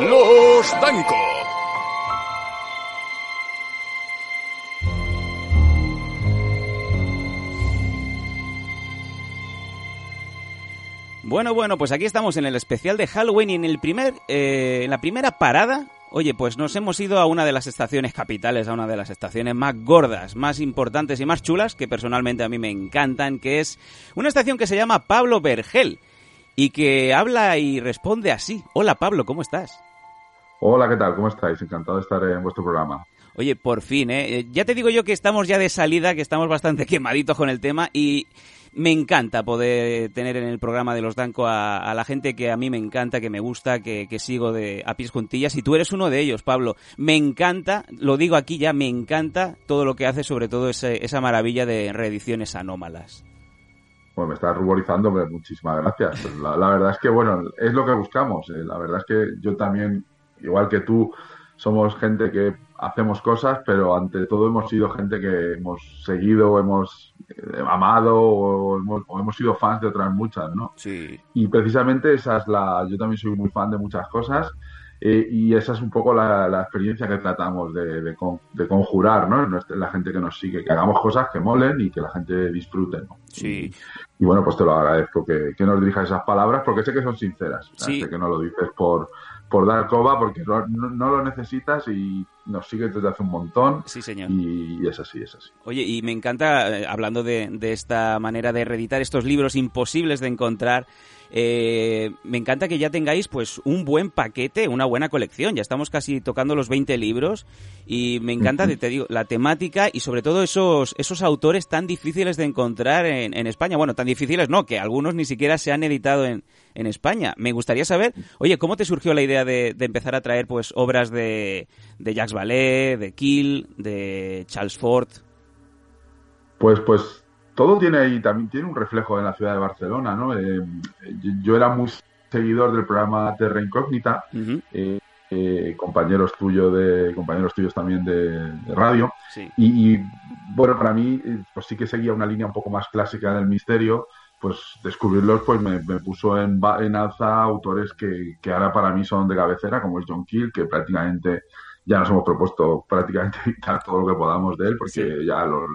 Los Danco. Bueno, bueno, pues aquí estamos en el especial de Halloween y en el primer, eh, en la primera parada, oye, pues nos hemos ido a una de las estaciones capitales, a una de las estaciones más gordas, más importantes y más chulas, que personalmente a mí me encantan, que es una estación que se llama Pablo Vergel y que habla y responde así. Hola Pablo, ¿cómo estás? Hola, ¿qué tal? ¿Cómo estáis? Encantado de estar en vuestro programa. Oye, por fin, ¿eh? Ya te digo yo que estamos ya de salida, que estamos bastante quemaditos con el tema y me encanta poder tener en el programa de los Danco a, la gente que a mí me encanta, que me gusta, que, sigo de a pies juntillas y tú eres uno de ellos, Pablo. Me encanta, lo digo aquí ya, me encanta todo lo que hace, sobre todo esa maravilla de reediciones anómalas. Bueno, me estás ruborizando, pero muchísimas gracias. La, verdad es que, bueno, es lo que buscamos. Eh. La verdad es que yo también, igual que tú, somos gente que hacemos cosas, pero ante todo hemos sido gente que hemos seguido, hemos eh, amado o hemos, sido fans de otras muchas, ¿no? Sí. Y precisamente esa es la. Yo también soy muy fan de muchas cosas. Eh, y esa es un poco la, experiencia que tratamos de, de, conjurar, ¿no? La gente que nos sigue, que hagamos cosas que molen y que la gente disfrute, ¿no? Sí. Y, bueno, pues te lo agradezco que, que, nos dirijas esas palabras porque sé que son sinceras. Sí. Sé que no lo dices por, por dar coba porque no, lo necesitas y nos sigues desde hace un montón. Sí, señor. Y, es así, es así. Oye, y me encanta, eh, hablando de, de, esta manera de reeditar estos libros imposibles de encontrar, eh, me encanta que ya tengáis pues un buen paquete, una buena colección. Ya estamos casi tocando los 20 libros y me encanta, te digo, la temática y sobre todo esos, esos autores tan difíciles de encontrar en, en España. Bueno, tan difíciles no, que algunos ni siquiera se han editado en, en España. Me gustaría saber, oye, ¿cómo te surgió la idea de, de empezar a traer pues obras de, de Jacques Vallée, de Kill, de Charles Ford? Pues, pues todo tiene ahí, también tiene un reflejo en la ciudad de Barcelona, ¿no? Eh, yo, era muy seguidor del programa Terra Incógnita, eh, eh, compañeros tuyos de compañeros tuyos también de, radio y, bueno para mí pues sí que seguía una línea un poco más clásica del misterio pues descubrirlos pues me, puso en, en, alza autores que, que, ahora para mí son de cabecera como es John Keel que prácticamente ya nos hemos propuesto prácticamente evitar todo lo que podamos de él porque ya nos,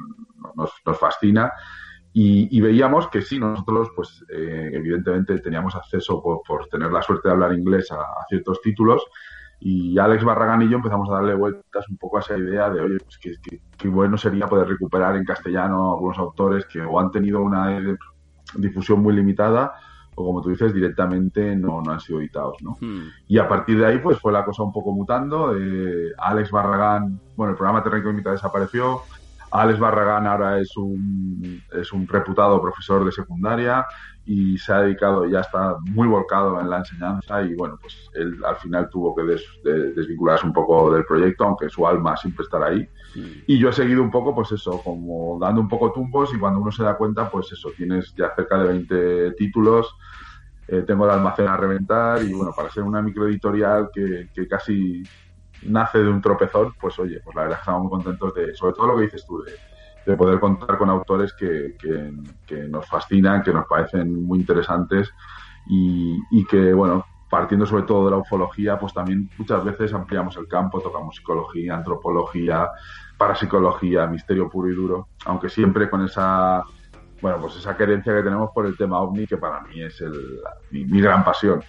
nos, fascina. Y, veíamos que sí, nosotros, pues eh, evidentemente teníamos acceso por, por, tener la suerte de hablar inglés a, ciertos títulos. Y Alex Barragán y yo empezamos a darle vueltas un poco a esa idea de, oye, pues qué bueno sería poder recuperar en castellano algunos autores que o han tenido una difusión muy limitada o como tú dices, directamente no, no han sido editados, ¿no? Hmm. Y a partir de ahí, pues fue la cosa un poco mutando. Eh, Alex Barragán, bueno, el programa Terreno Mitad desapareció. Alex Barragán ahora es un, es un reputado profesor de secundaria y se ha dedicado, ya está muy volcado en la enseñanza y bueno, pues él al final tuvo que desvincularse un poco del proyecto, aunque su alma siempre estará ahí. Hmm. Y yo he seguido un poco, pues eso, como dando un poco tumbos y cuando uno se da cuenta, pues eso, tienes ya cerca de 20 títulos, eh, tengo el almacén a reventar y bueno, para ser una microeditorial que, que casi nace de un tropezón, pues oye, pues la verdad estamos muy contentos de, sobre todo lo que dices tú, de, de poder contar con autores que, que, nos fascinan, que nos parecen muy interesantes y, y, que, bueno, partiendo sobre todo de la ufología, pues también muchas veces ampliamos el campo, tocamos psicología, antropología, parapsicología, misterio puro y duro, aunque siempre con esa bueno, pues esa querencia que tenemos por el tema ovni, que para mí es el, mi, gran pasión.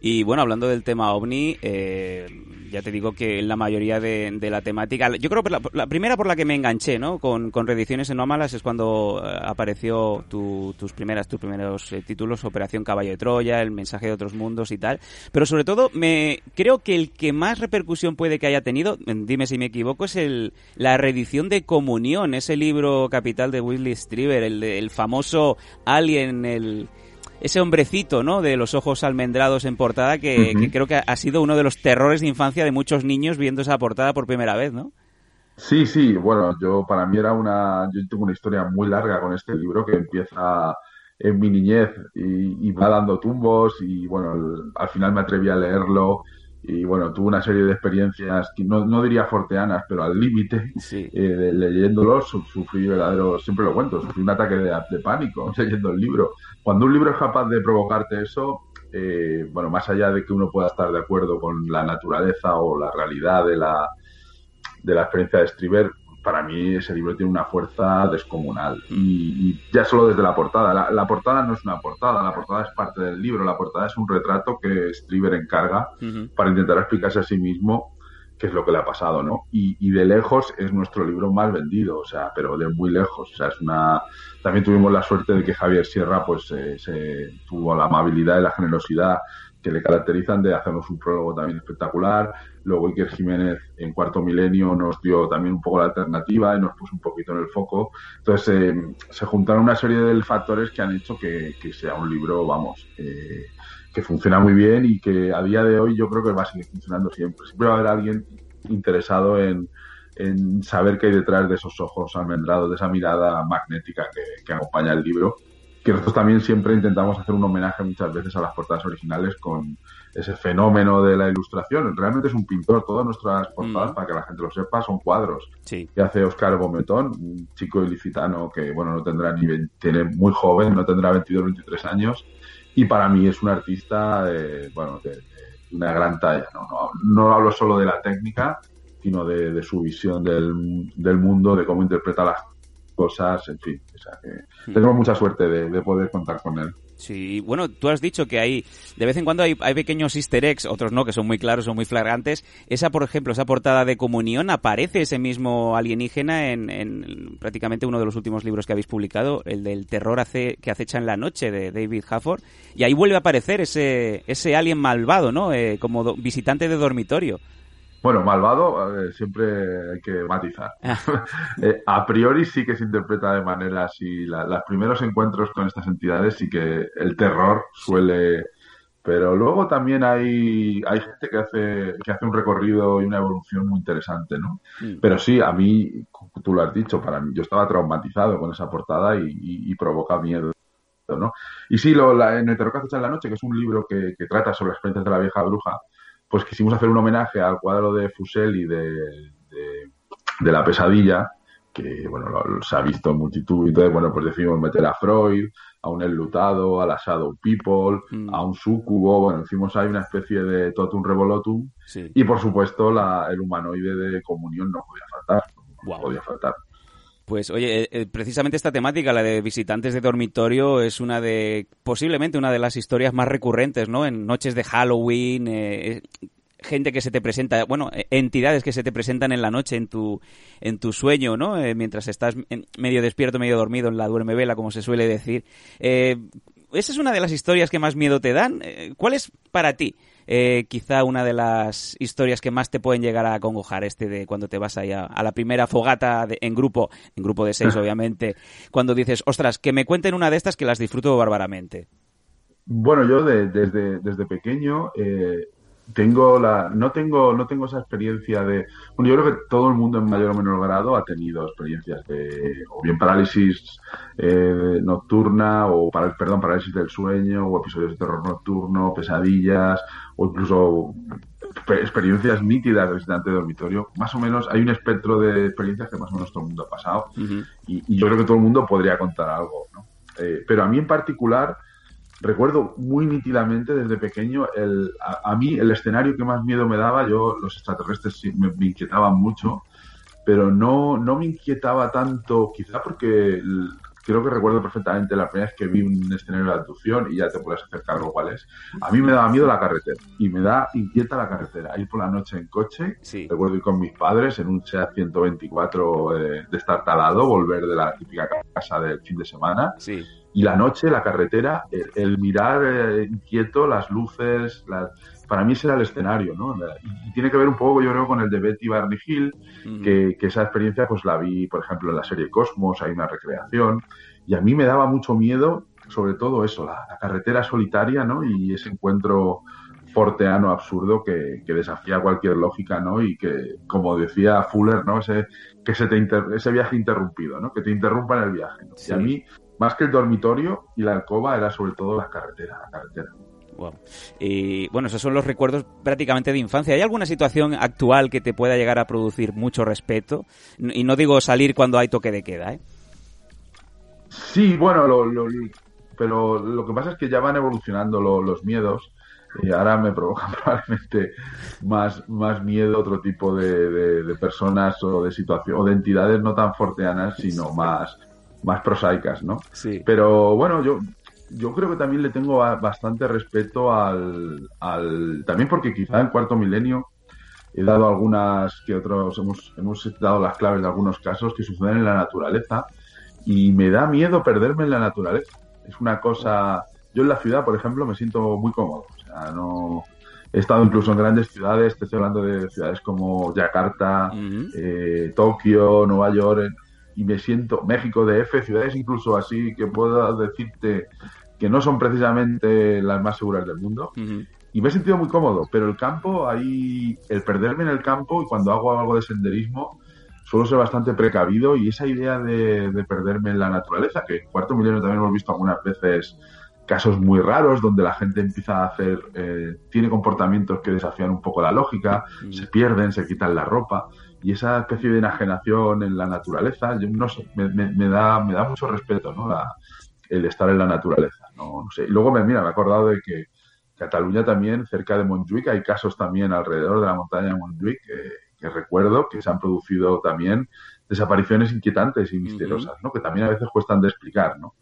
Y bueno, hablando del tema ovni, eh, ya te digo que la mayoría de, la temática, yo creo que la, primera por la que me enganché, ¿no? Con, con reediciones anómalas es cuando eh, apareció tus primeras, tus primeros eh, títulos, Operación Caballo de Troya, El mensaje de otros mundos y tal. Pero sobre todo, me creo que el que más repercusión puede que haya tenido, dime si me equivoco, es el, la reedición de Comunión, ese libro capital de Willy Strieber, el, el famoso Alien, el ese hombrecito, ¿no? De los ojos almendrados en portada, que, que creo que ha sido uno de los terrores de infancia de muchos niños viendo esa portada por primera vez, ¿no? Sí, sí, bueno, yo para mí era una, yo tengo una historia muy larga con este libro que empieza en mi niñez y, va dando tumbos y bueno, al final me atreví a leerlo y bueno, tuve una serie de experiencias, no, no diría forteanas, pero al límite, eh, leyéndolo, sufrí verdadero, siempre lo cuento, sufrí un ataque de, pánico leyendo el libro. Cuando un libro es capaz de provocarte eso, eh, bueno, más allá de que uno pueda estar de acuerdo con la naturaleza o la realidad de la, de la experiencia de Striver, para mí ese libro tiene una fuerza descomunal. Y, ya solo desde la portada. La, portada no es una portada, la portada es parte del libro. La portada es un retrato que Striver encarga para intentar explicarse a sí mismo qué es lo que le ha pasado, ¿no? Y, de lejos es nuestro libro más vendido, o sea, pero de muy lejos. O sea, es una. También tuvimos la suerte de que Javier Sierra, pues, eh, se tuvo la amabilidad y la generosidad que le caracterizan de hacernos un prólogo también espectacular. Luego Iker Jiménez en Cuarto Milenio nos dio también un poco la alternativa y nos puso un poquito en el foco. Entonces eh, se juntaron una serie de factores que han hecho que, sea un libro, vamos, eh, que funciona muy bien y que a día de hoy yo creo que va a seguir funcionando siempre. Siempre va a haber alguien interesado en, saber qué hay detrás de esos ojos almendrados, de esa mirada magnética que acompaña el libro que nosotros también siempre intentamos hacer un homenaje muchas veces a las portadas originales con ese fenómeno de la ilustración. Realmente es un pintor, todas nuestras portadas, mm. para que la gente lo sepa, son cuadros que hace Oscar Bometón, un chico ilicitano que, bueno, no tendrá ni tiene muy joven, no tendrá 22, 23 años, y para mí es un artista, bueno, de, una gran talla. ¿no? No, no hablo solo de la técnica, sino de, de su visión del, del, mundo, de cómo interpreta las cosas, en fin. O sea que hmm. tenemos mucha suerte de, poder contar con él. Sí, bueno, tú has dicho que hay, de vez en cuando hay, pequeños easter eggs, otros no, que son muy claros, son muy flagrantes. Esa, por ejemplo, esa portada de comunión, aparece ese mismo alienígena en, prácticamente uno de los últimos libros que habéis publicado, el del terror hace, que acecha en la noche de David Hafford. Y ahí vuelve a aparecer ese, ese alien malvado, ¿no? Eh, como visitante de dormitorio. Bueno, malvado siempre hay que matizar. Ah. Eh, a priori sí que se interpreta de manera así. los primeros encuentros con estas entidades sí que el terror suele... Pero luego también hay, hay gente que hace, que hace un recorrido y una evolución muy interesante, ¿no? Mm. Pero sí, a mí, tú lo has dicho, para mí, yo estaba traumatizado con esa portada y, provoca miedo. ¿no? Y sí, lo, la, en El terror que en la noche, que es un libro que, que trata sobre las experiencias de la vieja bruja, pues quisimos hacer un homenaje al cuadro de Fusel y de, de, la pesadilla, que bueno, se ha visto en multitud y entonces bueno, pues decidimos meter a Freud, a un enlutado, a la Shadow People, mm. a un sucubo, bueno, hicimos ahí una especie de totum revolotum y por supuesto la, el humanoide de comunión no podía faltar, no podía faltar. Pues oye, eh, eh, precisamente esta temática, la de visitantes de dormitorio, es una de, posiblemente una de las historias más recurrentes, ¿no? En noches de Halloween, eh, gente que se te presenta, bueno, entidades que se te presentan en la noche en tu, en tu sueño, ¿no? mientras estás medio despierto, medio dormido en la duerme vela, como se suele decir. Esa es una de las historias que más miedo te dan. ¿Cuál es para ti eh, quizá una de las historias que más te pueden llegar a acongojar, este de cuando te vas ahí a, la primera fogata en grupo, en grupo de seis obviamente, cuando dices, ostras, que me cuenten una de estas que las disfruto bárbaramente. Bueno, yo desde, desde pequeño eh, tengo la no tengo no tengo esa experiencia de bueno yo creo que todo el mundo en mayor o menor grado ha tenido experiencias de o bien parálisis eh, nocturna o para, perdón parálisis del sueño o episodios de terror nocturno pesadillas o incluso experiencias nítidas de visitante de dormitorio más o menos hay un espectro de experiencias que más o menos todo el mundo ha pasado y, yo creo que todo el mundo podría contar algo ¿no? Eh, pero a mí en particular recuerdo muy nítidamente desde pequeño, el, a, mí el escenario que más miedo me daba, yo los extraterrestres me, me inquietaban mucho, pero no, no me inquietaba tanto, quizá porque creo que recuerdo perfectamente la primera vez que vi un escenario de abducción y ya te puedes hacer cargo cuál es. A mí me daba miedo la carretera y me da inquieta la carretera. Ir por la noche en coche, recuerdo ir con mis padres en un SEAT 124 eh, de estar talado, volver de la típica casa del fin de semana. Sí y la noche, la carretera, el, mirar eh, inquieto, las luces, para mí ese era el escenario, ¿no? Y tiene que ver un poco, yo creo, con el de Betty Barney Hill, que, esa experiencia pues la vi, por ejemplo, en la serie Cosmos, hay una recreación, y a mí me daba mucho miedo sobre todo eso, la, carretera solitaria, ¿no? Y ese encuentro forteano absurdo que, desafía cualquier lógica, ¿no? Y que, como decía Fuller, ¿no? Ese, que se te ese viaje interrumpido, ¿no? Que te interrumpan el viaje. Y a mí, más que el dormitorio y la alcoba, era sobre todo la carretera, la carretera. Y bueno, esos son los recuerdos prácticamente de infancia. ¿Hay alguna situación actual que te pueda llegar a producir mucho respeto? Y no digo salir cuando hay toque de queda, ¿eh? Sí, bueno, pero lo que pasa es que ya van evolucionando los miedos y ahora me provocan probablemente más, más miedo otro tipo de, personas o de situación o de entidades no tan forteanas, sino más, más prosaicas, ¿no? Sí. Pero bueno, yo yo creo que también le tengo bastante respeto al, al también porque quizá en cuarto milenio he dado algunas que otros hemos, hemos dado las claves de algunos casos que suceden en la naturaleza y me da miedo perderme en la naturaleza. Es una cosa, yo en la ciudad, por ejemplo, me siento muy cómodo. O sea, no he estado incluso en grandes ciudades, te estoy hablando de ciudades como Yakarta, eh, Tokio, Nueva York, y me siento, México, DF, ciudades incluso así que puedo decirte que no son precisamente las más seguras del mundo. Y me he sentido muy cómodo, pero el campo, ahí, el perderme en el campo y cuando hago algo de senderismo, suelo ser bastante precavido y esa idea de, perderme en la naturaleza, que en Cuarto Milenio también hemos visto algunas veces casos muy raros donde la gente empieza a hacer, eh, tiene comportamientos que desafían un poco la lógica, se pierden, se quitan la ropa y esa especie de enajenación en la naturaleza, yo no sé, me, me, da, me da mucho respeto, ¿no? La, el estar en la naturaleza. No, sé. Y luego me, mira, me he acordado de que Cataluña también, cerca de Montjuic, hay casos también alrededor de la montaña de Montjuic que, recuerdo que se han producido también desapariciones inquietantes y misteriosas, ¿no? Que también a veces cuestan de explicar, ¿no?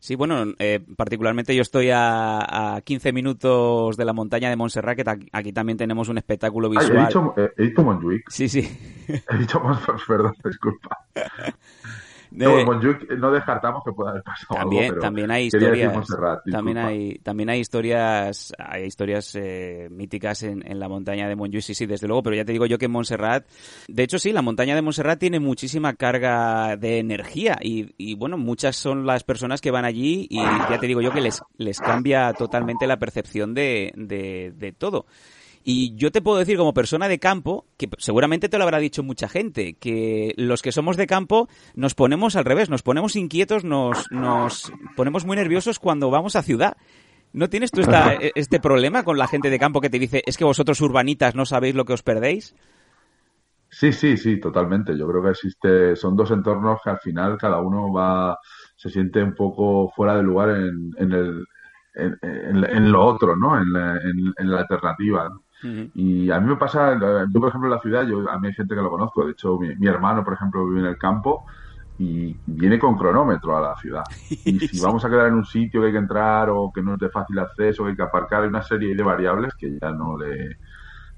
Sí, bueno, eh, particularmente yo estoy a, a, 15 minutos de la montaña de Montserrat, que aquí también tenemos un espectáculo visual. he, dicho, he, dicho, Montjuic. Sí, sí. He dicho Montserrat, perdón, disculpa. No, descartamos que pueda haber pasado también, también hay historias también hay también hay historias hay historias eh, míticas en, la montaña de Montjuic sí sí desde luego pero ya te digo yo que Montserrat de hecho sí la montaña de Montserrat tiene muchísima carga de energía y, bueno muchas son las personas que van allí y ya te digo yo que les les cambia totalmente la percepción de, de, de todo y yo te puedo decir como persona de campo, que seguramente te lo habrá dicho mucha gente, que los que somos de campo nos ponemos al revés, nos ponemos inquietos, nos, nos ponemos muy nerviosos cuando vamos a ciudad. ¿No tienes tú esta, este problema con la gente de campo que te dice, es que vosotros urbanitas no sabéis lo que os perdéis? Sí, sí, sí, totalmente. Yo creo que existe, son dos entornos que al final cada uno va, se siente un poco fuera de lugar en, en el, en, lo otro, ¿no? En la, en la alternativa. ¿no? Y a mí me pasa, yo por ejemplo en la ciudad, yo, a mí hay gente que lo conozco, de hecho mi, hermano por ejemplo vive en el campo y viene con cronómetro a la ciudad. Y si vamos a quedar en un sitio que hay que entrar o que no es de fácil acceso, que hay que aparcar, hay una serie de variables que ya no le,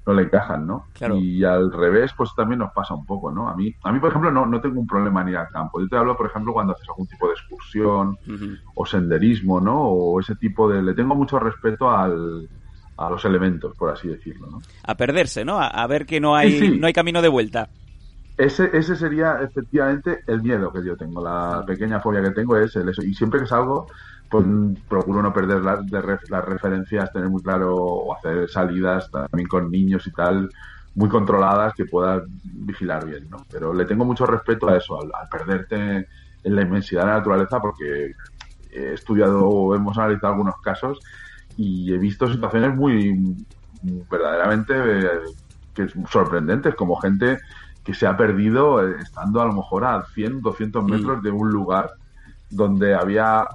no le encajan, ¿no? Y al revés, pues también nos pasa un poco, ¿no? A mí, a mí por ejemplo, no, no tengo un problema en ir al campo. Yo te hablo, por ejemplo, cuando haces algún tipo de excursión o senderismo, ¿no? O ese tipo de... Le tengo mucho respeto al, a los elementos, por así decirlo. ¿no? A perderse, ¿no? A, ver que no hay, no hay camino de vuelta. Ese, ese sería efectivamente el miedo que yo tengo, la pequeña fobia que tengo es el eso. Y siempre que salgo, pues procuro no perder las, las referencias, tener muy claro o hacer salidas también con niños y tal, muy controladas que puedas vigilar bien, ¿no? Pero le tengo mucho respeto a eso, al, perderte en la inmensidad de la naturaleza, porque he estudiado o hemos analizado algunos casos y he visto situaciones muy verdaderamente eh, que sorprendentes, como gente que se ha perdido eh, estando a lo mejor a 100, 200 mm. metros de un lugar donde había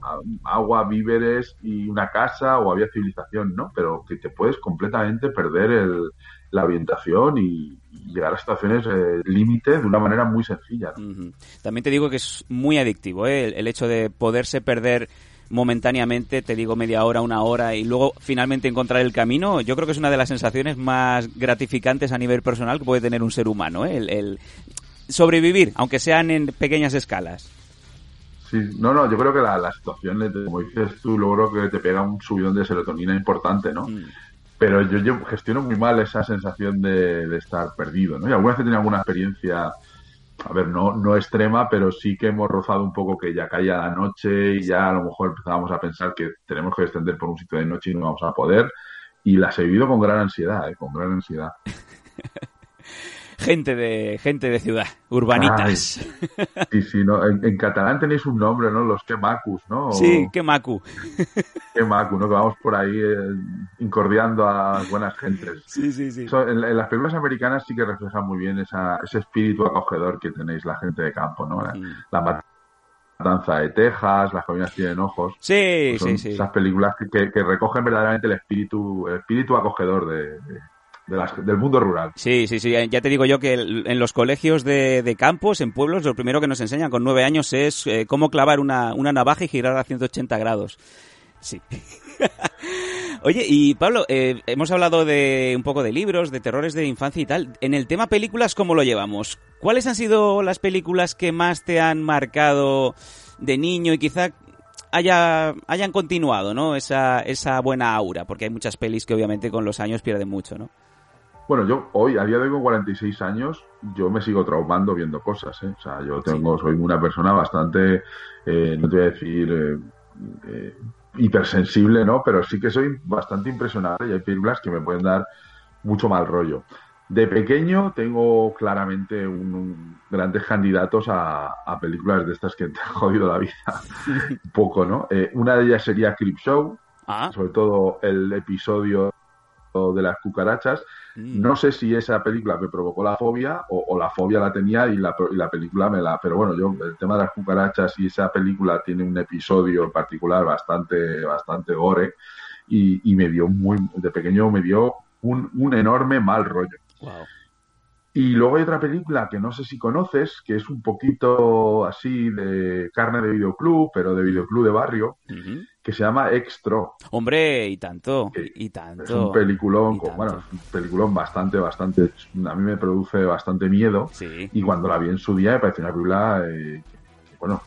agua, víveres y una casa o había civilización, ¿no? Pero que te puedes completamente perder el, la orientación y, llegar a situaciones eh, límite de una manera muy sencilla. También te digo que es muy adictivo ¿eh? el, hecho de poderse perder momentáneamente, te digo media hora, una hora, y luego finalmente encontrar el camino, yo creo que es una de las sensaciones más gratificantes a nivel personal que puede tener un ser humano, ¿eh? el, sobrevivir, aunque sean en pequeñas escalas. Sí, no, no, yo creo que la, la situación, como dices tú, logro que te pega un subidón de serotonina importante, ¿no? Mm. Pero yo, yo, gestiono muy mal esa sensación de, estar perdido, ¿no? Y alguna vez he tenido alguna experiencia a ver, no, no extrema, pero sí que hemos rozado un poco que ya caía la noche y ya a lo mejor empezábamos a pensar que tenemos que descender por un sitio de noche y no vamos a poder. Y las he vivido con gran ansiedad, ¿eh? con gran ansiedad. gente de gente de ciudad, urbanitas. sí, sí, ¿no? En, catalán tenéis un nombre, ¿no? Los quemacus, ¿no? Sí, quemacu. Quemacu, ¿no? Que vamos por ahí eh, incordiando a buenas gentes. Sí, sí, sí. en, las películas americanas sí que reflejan muy bien esa, ese espíritu acogedor que tenéis la gente de campo, ¿no? La, matanza de Texas, las colinas tienen ojos. Sí, pues sí, sí. Esas películas que, recogen verdaderamente el espíritu, el espíritu acogedor de del mundo rural. Sí, sí, sí. Ya te digo yo que en los colegios de, campos, en pueblos, lo primero que nos enseñan con nueve años es eh, cómo clavar una, navaja y girar a 180 grados. Sí. Oye, y Pablo, eh, hemos hablado de un poco de libros, de terrores de infancia y tal. En el tema películas, ¿cómo lo llevamos? ¿Cuáles han sido las películas que más te han marcado de niño y quizá haya, hayan continuado, ¿no? Esa, esa buena aura, porque hay muchas pelis que obviamente con los años pierden mucho, ¿no? Bueno, yo hoy, a día de hoy con 46 años, yo me sigo traumando viendo cosas, ¿eh? O sea, yo tengo, soy una persona bastante, eh, no te voy a decir eh, eh, hipersensible, ¿no? Pero sí que soy bastante impresionable y hay películas que me pueden dar mucho mal rollo. De pequeño tengo claramente un, grandes candidatos a, películas de estas que te han jodido la vida un poco, ¿no? una de ellas sería Creep Show, ah. sobre todo el episodio de las cucarachas. Mm. No sé si esa película me provocó la fobia o, la fobia la tenía y la, y la, película me la... Pero bueno, yo el tema de las cucarachas y esa película tiene un episodio en particular bastante, bastante gore y, me dio muy... De pequeño me dio un, un enorme mal rollo. Y luego hay otra película que no sé si conoces, que es un poquito así de carne de videoclub, pero de videoclub de barrio, que se llama Extra. Hombre, y tanto, y tanto. Es un peliculón, bueno, un peliculón bastante, bastante, a mí me produce bastante miedo. Y cuando la vi en su día me pareció una película, eh, bueno,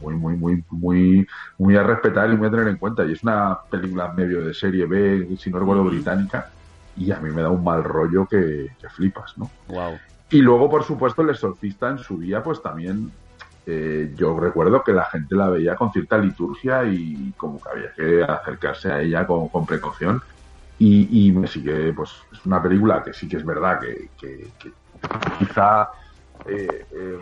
muy, muy, muy, muy, muy a respetar y muy a tener en cuenta. Y es una película medio de serie B, si no recuerdo, británica y a mí me da un mal rollo que, flipas, ¿no? Wow. Y luego, por supuesto, el exorcista en su día, pues también eh, yo recuerdo que la gente la veía con cierta liturgia y como que había que acercarse a ella con, precaución. Y, me sigue, pues es una película que sí que es verdad que, quizá eh, eh,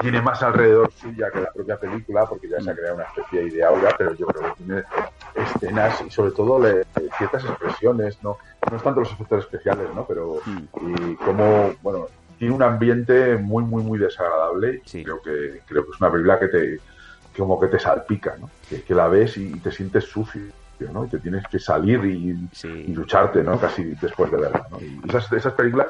tiene más alrededor suya que la propia película, porque ya se ha creado una especie de aura, pero yo creo que tiene escenas y sobre todo ciertas expresiones, ¿no? No es tanto los efectos especiales, ¿no? Pero mm. y como, bueno, tiene un ambiente muy, muy, muy desagradable. Creo que creo que es una película que te como que te salpica, ¿no? Que, la ves y te sientes sucio. ¿no? Y te tienes que salir y, lucharte, ¿no? Casi después de verla, ¿no? Y esas, esas películas,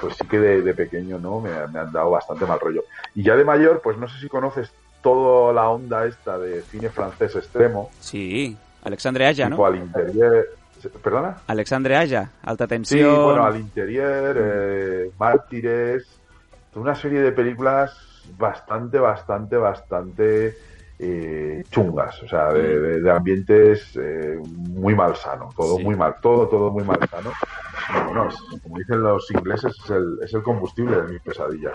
pues sí que de, pequeño, ¿no? Me, me, han dado bastante mal rollo. Y ya de mayor, pues no sé si conoces toda la onda esta de cine francés extremo. Sí, Alexandre Aya, ¿no? Al interior, ¿Perdona? Alexandre Aya, Alta Tensión. Sí, bueno, Al Interior, eh, Mártires, una serie de películas bastante, bastante, bastante eh, chungas, o sea, de, de, ambientes eh, muy malsano, todo muy mal, todo, todo muy malsano. Bueno, como dicen los ingleses, es el, es el combustible de mis pesadillas.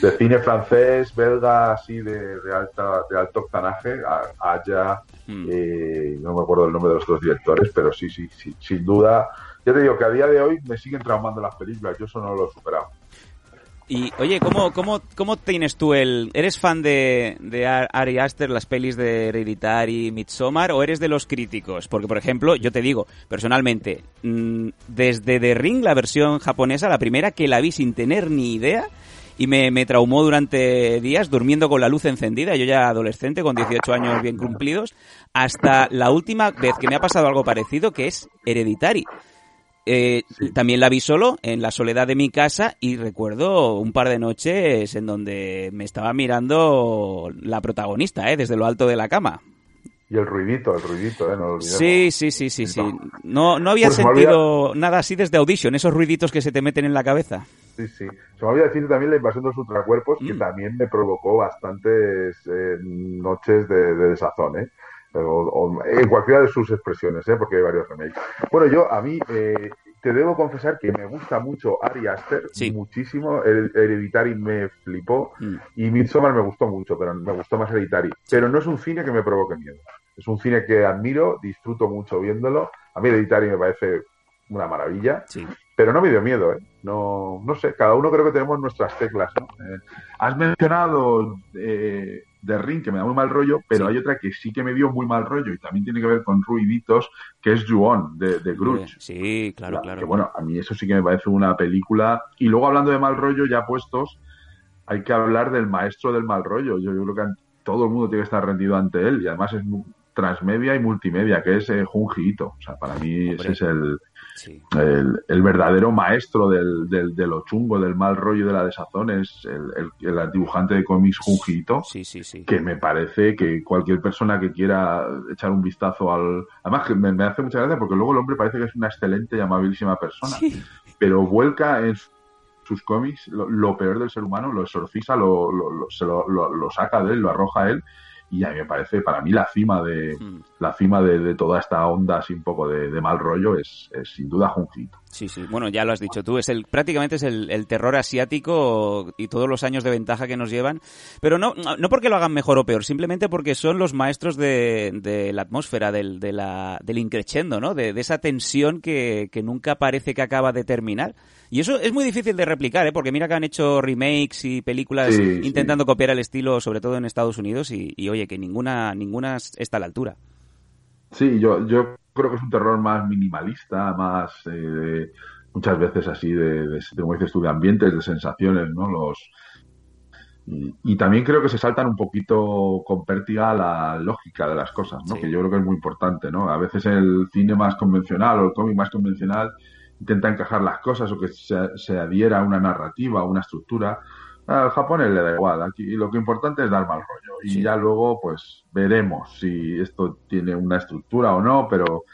De cine francés, belga, así de, de, alta, de alto octanaje, Aya, hmm. eh, no me acuerdo el nombre de los dos directores, pero sí, sí, sí, sin duda. Ya te digo que a día de hoy me siguen traumando las películas, yo eso no lo he superado. Y oye, ¿cómo, cómo, cómo tienes tú el... ¿Eres fan de, de Ari Aster, las pelis de Hereditary, Midsommar, o eres de los críticos? Porque, por ejemplo, yo te digo, personalmente, mm, desde The Ring, la versión japonesa, la primera que la vi sin tener ni idea, y me, me, traumó durante días durmiendo con la luz encendida, yo ya adolescente con 18 años bien cumplidos, hasta la última vez que me ha pasado algo parecido que es Hereditary. Eh, También la vi solo en la soledad de mi casa y recuerdo un par de noches en donde me estaba mirando la protagonista, eh, desde lo alto de la cama. Y el ruidito, el ruidito, ¿eh? No sí, sí, sí, sí, sí. No, no había pues sentido nada así desde Audition, esos ruiditos que se te meten en la cabeza. Sí, sí. Se me había decir también la invasión de los ultracuerpos, que mm. también me provocó bastantes eh, noches de, desazón, ¿eh? en cualquiera de sus expresiones, ¿eh? porque hay varios remakes. Bueno, yo, a mí, eh, te debo confesar que me gusta mucho Ari Aster, muchísimo. Hereditary me flipó mm. y Midsommar me gustó mucho, pero me gustó más Hereditary. Pero no es un cine que me provoque miedo. Es un cine que admiro, disfruto mucho viéndolo. A mí Hereditary me parece una maravilla. Pero no me dio miedo, ¿eh? No, no sé, cada uno creo que tenemos nuestras teclas, ¿no? Eh, has mencionado eh, The Ring, que me da muy mal rollo, pero hay otra que sí que me dio muy mal rollo y también tiene que ver con Ruiditos, que es Juon, de, de Grudge. Sí, claro, claro. Que bueno, a mí eso sí que me parece una película. Y luego hablando de mal rollo, ya puestos, hay que hablar del maestro del mal rollo. Yo, yo creo que todo el mundo tiene que estar rendido ante él y además es transmedia y multimedia, que es eh, Junji O sea, para mí ese es el, el, verdadero maestro del, del, de lo chungo, del mal rollo de la desazón, es el, el, dibujante de cómics Junji que me parece que cualquier persona que quiera echar un vistazo al... Además, que me, hace mucha gracia porque luego el hombre parece que es una excelente y amabilísima persona, pero vuelca en sus cómics lo, peor del ser humano, lo exorciza, lo, lo, se lo, lo, saca de él, lo arroja a él y a mí me parece, para mí, la cima de hmm. la cima de, toda esta onda así un poco de, mal rollo es, sin duda Junjito. Sí, sí, bueno, ya lo has dicho tú, es el prácticamente es el, terror asiático y todos los años de ventaja que nos llevan, pero no, no porque lo hagan mejor o peor, simplemente porque son los maestros de, la atmósfera, del, de la, del increchendo, ¿no? De, esa tensión que, que nunca parece que acaba de terminar. Y eso es muy difícil de replicar, ¿eh? porque mira que han hecho remakes y películas intentando copiar el estilo, sobre todo en Estados Unidos, y, oye, que ninguna, ninguna está a la altura. Sí, yo, yo creo que es un terror más minimalista, más eh, muchas veces así de, de, como dices tú, de ambientes, de sensaciones, ¿no? Los, y, también creo que se saltan un poquito con pértiga la lógica de las cosas, ¿no? Que yo creo que es muy importante, ¿no? A veces el cine más convencional o el cómic más convencional intenta encajar las cosas o que se, adhiera a una narrativa, a una estructura. Al japonés le da igual, aquí lo que importante es dar mal rollo y ya luego pues veremos si esto tiene una estructura o no, pero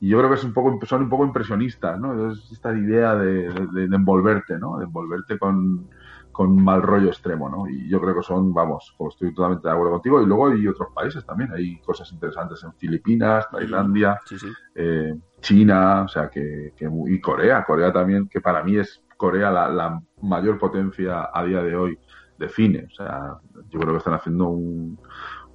yo creo que es un poco, son un poco impresionistas, ¿no? Es esta idea de, de envolverte, ¿no? De envolverte con, con mal rollo extremo, ¿no? Y yo creo que son, vamos, como estoy totalmente de acuerdo contigo, y luego hay otros países también, hay cosas interesantes en Filipinas, Tailandia, eh, China, o sea, que, y Corea, Corea también, que para mí es Corea la, mayor potencia a día de hoy de cine, o sea, yo creo que están haciendo un,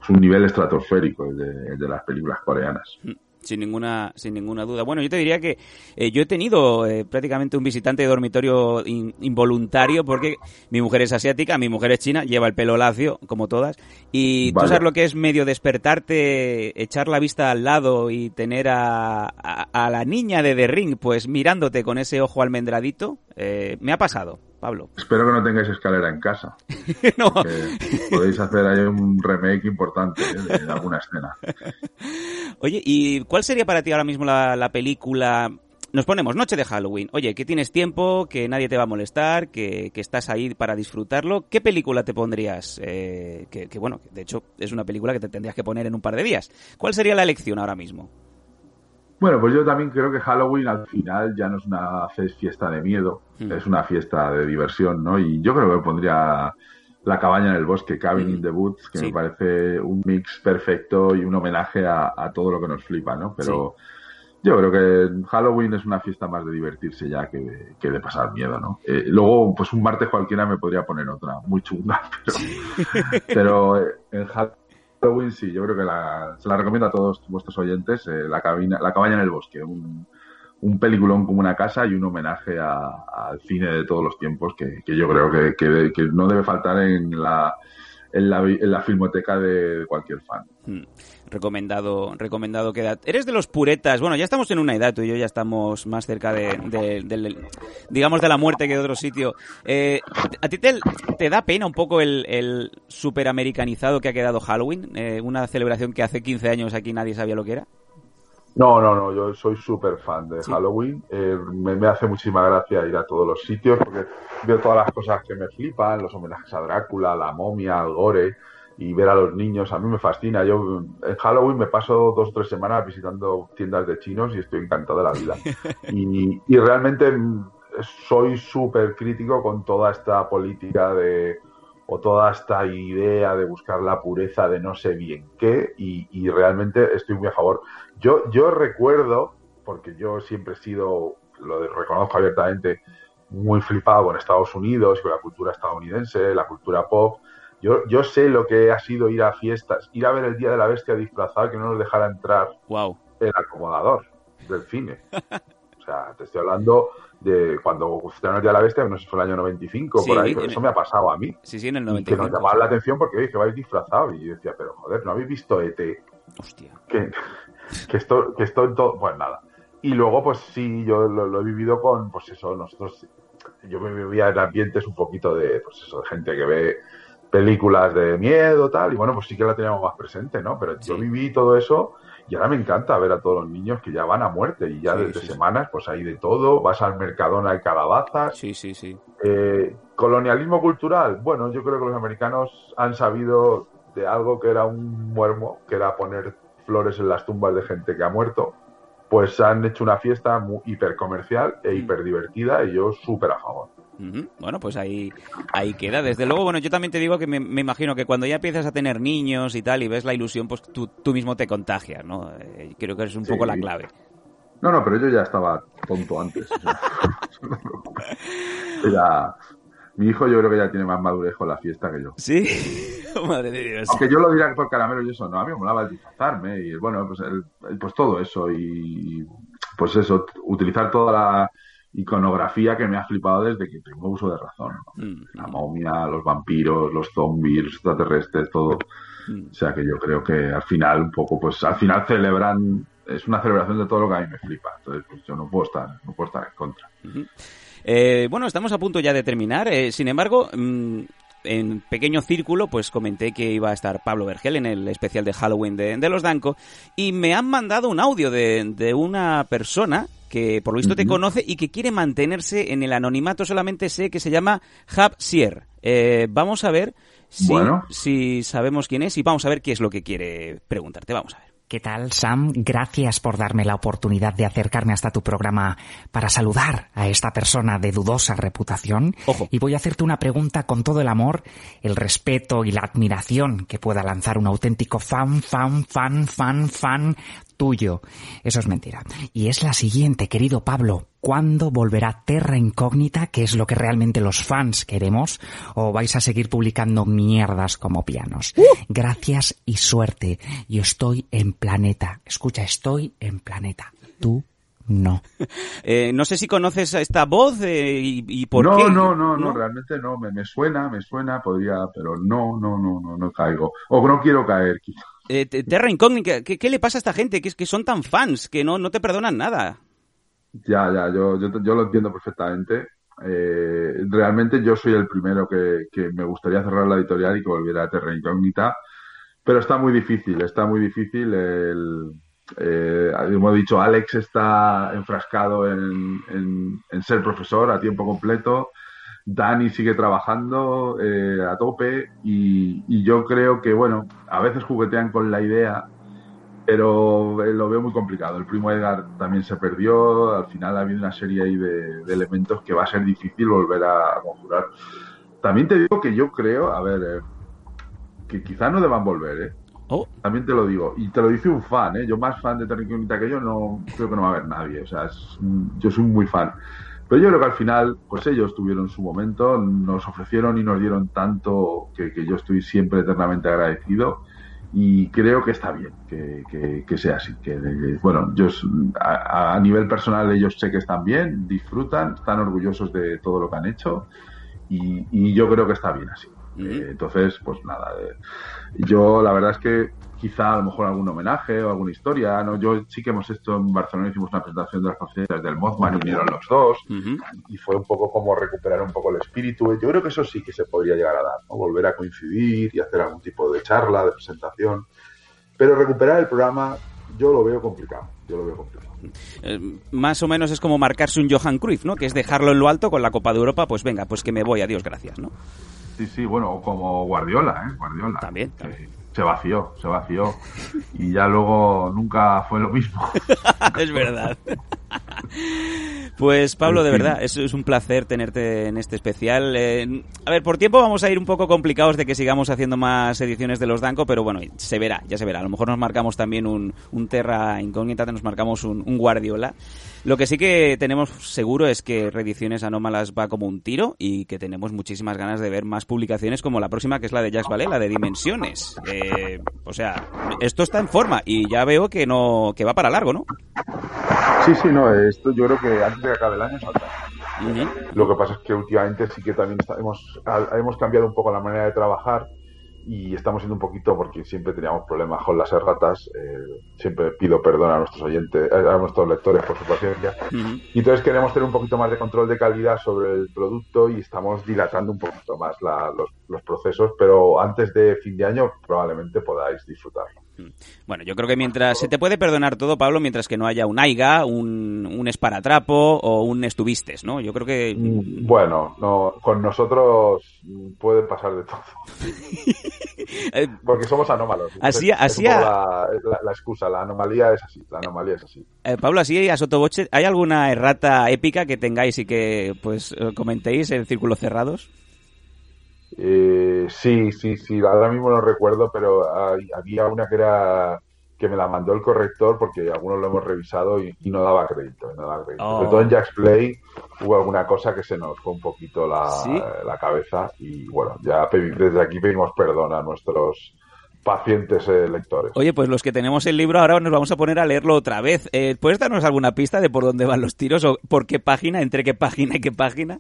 un nivel estratosférico de, de las películas coreanas. Mm sin ninguna, sin ninguna duda. Bueno, yo te diría que eh, yo he tenido eh, prácticamente un visitante de dormitorio involuntario porque mi mujer es asiática, mi mujer es china, lleva el pelo lacio, como todas, y tú sabes lo que es medio despertarte, echar la vista al lado y tener a, a, la niña de The Ring, pues mirándote con ese ojo almendradito, eh, me ha pasado. Pablo. Espero que no tengáis escalera en casa. no. Podéis hacer ahí un remake importante ¿eh? de alguna escena. Oye, ¿y cuál sería para ti ahora mismo la, película? Nos ponemos noche de Halloween. Oye, que tienes tiempo, que nadie te va a molestar, que, estás ahí para disfrutarlo. ¿Qué película te pondrías? Eh, que, que, bueno, de hecho es una película que te tendrías que poner en un par de días. ¿Cuál sería la elección ahora mismo? Bueno, pues yo también creo que Halloween al final ya no es una fiesta de miedo, hmm. es una fiesta de diversión, ¿no? Y yo creo que pondría La cabaña en el bosque, Cabin in the Woods, que me parece un mix perfecto y un homenaje a, todo lo que nos flipa, ¿no? Pero yo creo que Halloween es una fiesta más de divertirse ya que de, que de pasar miedo, ¿no? Eh, luego, pues un martes cualquiera me podría poner otra, muy chunga, pero, pero eh, en Halloween Halloween, sí, yo creo que la, se la recomiendo a todos vuestros oyentes, eh, la, cabina, la cabaña en el bosque, un, un peliculón como una casa y un homenaje al cine de todos los tiempos que, yo creo que, que, no debe faltar en la, en la, en la filmoteca de cualquier fan. Hmm recomendado, recomendado que Eres de los puretas, bueno, ya estamos en una edad, tú y yo ya estamos más cerca de, digamos, de la muerte que de otro sitio. Eh, ¿A ti te, te, da pena un poco el, el superamericanizado que ha quedado Halloween? Eh, una celebración que hace 15 años aquí nadie sabía lo que era. No, no, no, yo soy súper fan de Halloween. Eh, me, me, hace muchísima gracia ir a todos los sitios porque veo todas las cosas que me flipan, los homenajes a Drácula, la momia, al gore y ver a los niños. A mí me fascina. Yo en Halloween me paso dos o tres semanas visitando tiendas de chinos y estoy encantado de la vida. Y, y realmente soy súper crítico con toda esta política de o toda esta idea de buscar la pureza de no sé bien qué y, y realmente estoy muy a favor. Yo, yo recuerdo, porque yo siempre he sido lo reconozco abiertamente, muy flipado con Estados Unidos, con la cultura estadounidense, la cultura pop. Yo, yo sé lo que ha sido ir a fiestas, ir a ver el Día de la Bestia disfrazado que no nos dejara entrar wow. el acomodador del cine. o sea, te estoy hablando de cuando estrenaron el Día de la Bestia, no sé si fue el año 95, por ahí, eso me ha pasado a mí. Sí, sí, en el 95. Y que nos llamaba la atención porque, oye, que vais disfrazado. Y yo decía, pero joder, ¿no habéis visto ET? Hostia. Que, que esto, que esto en todo, pues nada. Y luego, pues sí, yo lo, he vivido con, pues eso, nosotros, yo me vivía en ambientes un poquito de, pues eso, de gente que ve películas de miedo, tal, y bueno, pues sí que la teníamos más presente, ¿no? Pero yo viví todo eso y ahora me encanta ver a todos los niños que ya van a muerte y ya desde semanas, pues hay de todo, vas al Mercadona y calabazas. Sí, sí, sí. Eh, colonialismo cultural, bueno, yo creo que los americanos han sabido de algo que era un muermo, que era poner flores en las tumbas de gente que ha muerto, pues han hecho una fiesta muy hipercomercial e mm. hiper divertida y yo súper a favor. Bueno, pues ahí, ahí queda. Desde luego, bueno, yo también te digo que me, imagino que cuando ya empiezas a tener niños y tal y ves la ilusión, pues tú, tú mismo te contagias, ¿no? Eh, creo que es un poco la clave. No, no, pero yo ya estaba tonto antes. ya, mi hijo yo creo que ya tiene más madurez con la fiesta que yo. Sí, madre de Dios. Aunque yo lo diría por caramelo y eso, no, a mí me molaba el disfrazarme y bueno, pues, pues todo eso y pues eso, utilizar toda la iconografía que me ha flipado desde que tengo uso de razón. Mm. La momia, los vampiros, los zombies, los extraterrestres, todo. Mm. O sea que yo creo que al final un poco, pues al final celebran, es una celebración de todo lo que a mí me flipa. Entonces, pues yo no puedo estar, no puedo estar en contra. Eh, bueno, estamos a punto ya de terminar. Eh, sin embargo, mm, en pequeño círculo, pues comenté que iba a estar Pablo Vergel en el especial de Halloween de, los Danco y me han mandado un audio de, una persona que por lo visto te conoce y que quiere mantenerse en el anonimato. Solamente sé que se llama Hab Sier. Eh, vamos a ver si, si sabemos quién es y vamos a ver qué es lo que quiere preguntarte. Vamos a ver. ¿Qué tal, Sam? Gracias por darme la oportunidad de acercarme hasta tu programa para saludar a esta persona de dudosa reputación. Ojo. Y voy a hacerte una pregunta con todo el amor, el respeto y la admiración que pueda lanzar un auténtico fan, fan, fan, fan, fan tuyo. Eso es mentira. Y es la siguiente, querido Pablo. ¿Cuándo volverá Terra Incógnita, que es lo que realmente los fans queremos? ¿O vais a seguir publicando mierdas como pianos? Uh. Gracias y suerte. Yo estoy en planeta. Escucha, estoy en planeta. Tú no. Eh, no sé si conoces esta voz eh, y, por no, qué. No, no, no, realmente no. Me, me, suena, me suena, podría, pero no, no, no, no, no caigo. O no quiero caer, quizá. Eh, Terra Incógnita, ¿qué, le pasa a esta gente? Que, que son tan fans, que no, no te perdonan nada. Ya, ya, yo, yo, yo lo entiendo perfectamente. Eh, realmente yo soy el primero que, que, me gustaría cerrar la editorial y que volviera a Terra Incógnita, pero está muy difícil, está muy difícil. El, eh, como he dicho, Alex está enfrascado en, en ser profesor a tiempo completo. Dani sigue trabajando eh, a tope y, yo creo que, bueno, a veces juguetean con la idea, pero eh, lo veo muy complicado. El primo Edgar también se perdió, al final ha habido una serie ahí de, elementos que va a ser difícil volver a conjurar. También te digo que yo creo, a ver, eh, que quizás no deban volver, ¿eh? Oh. También te lo digo. Y te lo dice un fan, ¿eh? Yo más fan de Terricognita que yo no creo que no va a haber nadie. O sea, yo soy muy fan. Pero yo creo que al final, pues ellos tuvieron su momento, nos ofrecieron y nos dieron tanto que, yo estoy siempre eternamente agradecido y creo que está bien que, que, sea así. Que, bueno, yo a, nivel personal ellos sé que están bien, disfrutan, están orgullosos de todo lo que han hecho y, y yo creo que está bien así. Eh, entonces, pues nada, eh, yo la verdad es que quizá a lo mejor algún homenaje o alguna historia. ¿no? Yo sí que hemos hecho en Barcelona, hicimos una presentación de las conciencias del Mothman y vinieron los dos y fue un poco como recuperar un poco el espíritu. Yo creo que eso sí que se podría llegar a dar, ¿no? volver a coincidir y hacer algún tipo de charla, de presentación. Pero recuperar el programa yo lo veo complicado, yo lo veo complicado. Eh, más o menos es como marcarse un Johan Cruyff, ¿no? Que es dejarlo en lo alto con la Copa de Europa, pues venga, pues que me voy, adiós, gracias, ¿no? Sí, sí, bueno, como Guardiola, ¿eh? Guardiola. También, Se vació, se vació. Y ya luego nunca fue lo mismo. es verdad. Pues Pablo, de verdad, es, es un placer tenerte en este especial. Eh, a ver, por tiempo vamos a ir un poco complicados de que sigamos haciendo más ediciones de los Danco, pero bueno, se verá, ya se verá. A lo mejor nos marcamos también un, un Terra Incógnita, nos marcamos un, un Guardiola. Lo que sí que tenemos seguro es que Reediciones Anómalas va como un tiro y que tenemos muchísimas ganas de ver más publicaciones como la próxima, que es la de Jacques Vallée, la de Dimensiones. Eh, o sea, esto está en forma y ya veo que no que va para largo, ¿no? Sí, sí, no, esto yo creo que antes de que acabe el año salta. Lo que pasa es que últimamente sí que también hemos, hemos cambiado un poco la manera de trabajar y estamos siendo un poquito, porque siempre teníamos problemas con las erratas, eh, siempre pido perdón a nuestros oyentes, eh, a nuestros lectores por su paciencia, y entonces queremos tener un poquito más de control de calidad sobre el producto y estamos dilatando un poquito más los, los procesos, pero antes de fin de año probablemente podáis disfrutarlo. Bueno, yo creo que mientras se te puede perdonar todo, Pablo, mientras que no haya un aiga, un, un esparatrapo o un estuvistes, ¿no? Yo creo que... Mm, bueno, no, con nosotros puede pasar de todo. Eh, Porque somos anómalos. Así, así la, excusa, la anomalía es así, la anomalía es así. Eh, Pablo, así a sotoboche, ¿hay alguna errata épica que tengáis y que pues eh, comentéis en círculos cerrados? Eh, sí, sí, sí, ahora mismo no recuerdo, pero había una que era que me la mandó el corrector porque algunos lo hemos revisado y, no daba crédito. No daba crédito. Sobre todo en oh. Jack's Play hubo alguna cosa que se nos fue un poquito la, la cabeza y bueno, ya desde aquí pedimos perdón a nuestros pacientes eh, lectores. Oye, pues los que tenemos el libro ahora nos vamos a poner a leerlo otra vez. Eh, ¿Puedes darnos alguna pista de por dónde van los tiros o por qué página, entre qué página y qué página?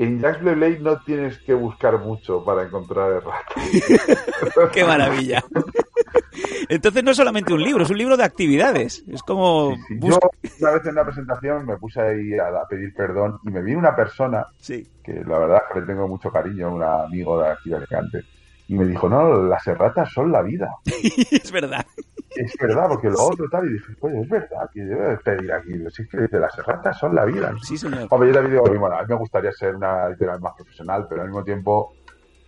En Jax Blade no tienes que buscar mucho para encontrar erratas. ¡Qué maravilla! Entonces no es solamente un libro, es un libro de actividades. Es como... Yo una vez en una presentación me puse ahí a, pedir perdón y me vino una persona que la verdad que le tengo mucho cariño, un amigo de aquí de Alicante, y me dijo, no, las erratas son la vida. es verdad es verdad, porque lo otro tal, y dije, oye, es verdad, que debe pedir aquí. Si es que dice, las erratas son la vida. Sí, señor. Hombre, yo también digo, bueno, a mí me gustaría ser una editorial más profesional, pero al mismo tiempo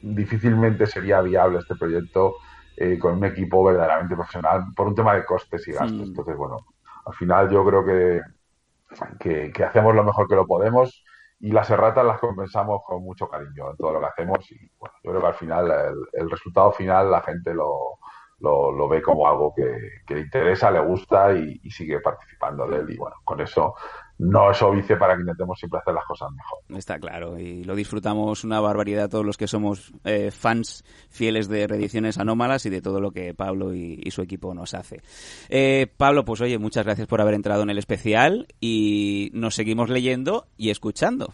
difícilmente sería viable este proyecto eh, con un equipo verdaderamente profesional por un tema de costes y gastos. Mm. Entonces, bueno, al final yo creo que, que, hacemos lo mejor que lo podemos y las erratas las compensamos con mucho cariño en todo lo que hacemos y bueno, yo creo que al final el resultado final la gente lo, lo, ve como algo que, le interesa, le gusta y, sigue participando de él. Y bueno, con eso no es obvio para que intentemos siempre hacer las cosas mejor. Está claro, y lo disfrutamos una barbaridad todos los que somos eh, fans fieles de reediciones anómalas y de todo lo que Pablo y, su equipo nos hace. Eh, Pablo, pues oye, muchas gracias por haber entrado en el especial y nos seguimos leyendo y escuchando.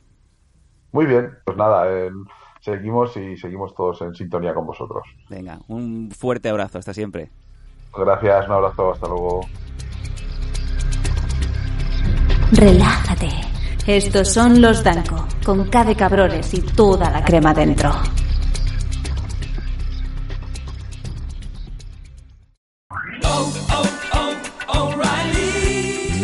Muy bien, pues nada, seguimos y seguimos todos en sintonía con vosotros. Venga, un fuerte abrazo, hasta siempre. Gracias, un abrazo, hasta luego. Relájate. Estos son los Danco, con K de cabrones y toda la crema dentro.